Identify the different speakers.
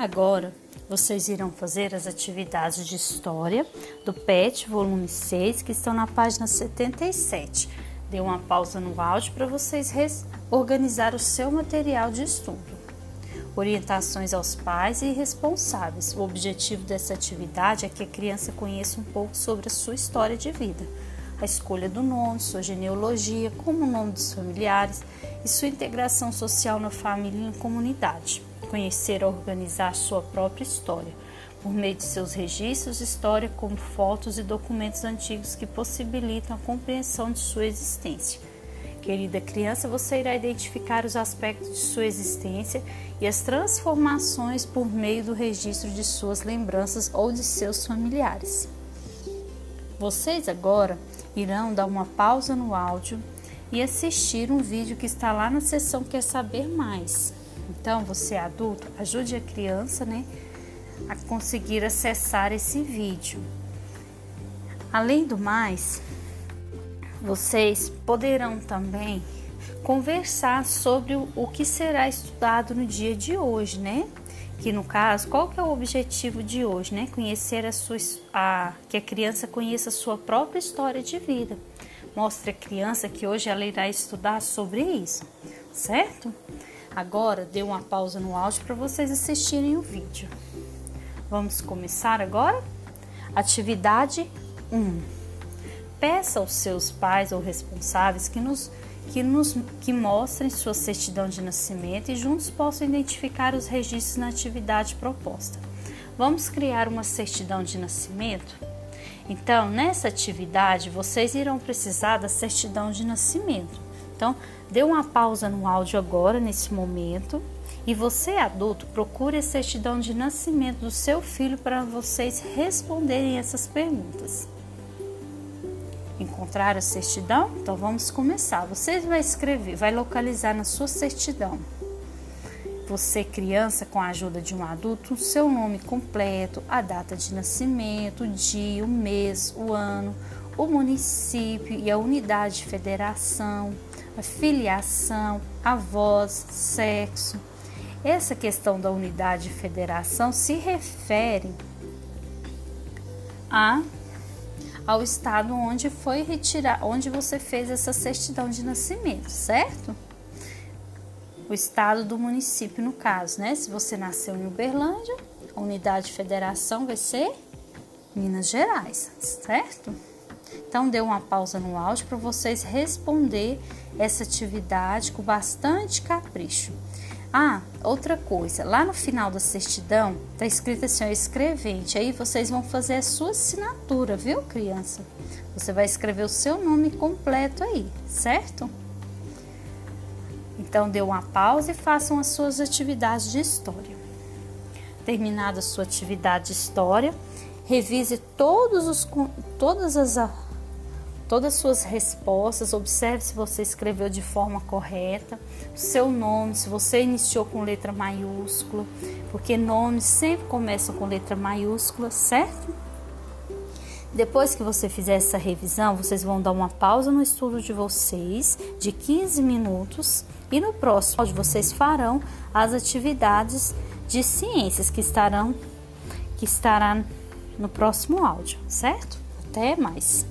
Speaker 1: Agora, vocês irão fazer as atividades de história do PET, volume 6, que estão na página 77. Dê uma pausa no áudio para vocês organizar o seu material de estudo. Orientações aos pais e responsáveis. O objetivo dessa atividade é que a criança conheça um pouco sobre a sua história de vida, a escolha do nome, sua genealogia, como o nome dos familiares e sua integração social na família e na comunidade conhecer organizar sua própria história, por meio de seus registros história, como fotos e documentos antigos que possibilitam a compreensão de sua existência. Querida criança, você irá identificar os aspectos de sua existência e as transformações por meio do registro de suas lembranças ou de seus familiares. Vocês agora irão dar uma pausa no áudio e assistir um vídeo que está lá na seção Quer Saber Mais. Então, você adulto, ajude a criança, né, a conseguir acessar esse vídeo. Além do mais, vocês poderão também conversar sobre o que será estudado no dia de hoje, né? Que no caso, qual que é o objetivo de hoje, né? Conhecer a sua a, que a criança conheça a sua própria história de vida. Mostre à criança que hoje ela irá estudar sobre isso, certo? Agora dê uma pausa no áudio para vocês assistirem o vídeo. Vamos começar agora? Atividade 1. Peça aos seus pais ou responsáveis que nos que nos que mostrem sua certidão de nascimento e juntos possam identificar os registros na atividade proposta. Vamos criar uma certidão de nascimento? Então, nessa atividade, vocês irão precisar da certidão de nascimento. Então, dê uma pausa no áudio agora, nesse momento, e você, adulto, procure a certidão de nascimento do seu filho para vocês responderem essas perguntas. Encontrar a certidão? Então vamos começar. Você vai escrever, vai localizar na sua certidão. Você, criança, com a ajuda de um adulto, o seu nome completo, a data de nascimento, o dia, o mês, o ano, o município e a unidade de federação filiação, a voz, sexo. Essa questão da unidade de federação se refere a ao estado onde foi retirar, onde você fez essa certidão de nascimento, certo? O estado do município no caso, né? Se você nasceu em Uberlândia, a unidade de federação vai ser Minas Gerais, certo? Então, dê uma pausa no áudio para vocês responder essa atividade com bastante capricho. Ah, outra coisa, lá no final da certidão está escrito assim, ó, escrevente. Aí vocês vão fazer a sua assinatura, viu, criança? Você vai escrever o seu nome completo aí, certo? Então, dê uma pausa e façam as suas atividades de história. Terminada a sua atividade de história, revise todos os, todas as todas as suas respostas, observe se você escreveu de forma correta, seu nome, se você iniciou com letra maiúscula, porque nomes sempre começam com letra maiúscula, certo? Depois que você fizer essa revisão, vocês vão dar uma pausa no estudo de vocês de 15 minutos e no próximo vocês farão as atividades de ciências que estarão que estará no próximo áudio, certo? Até mais.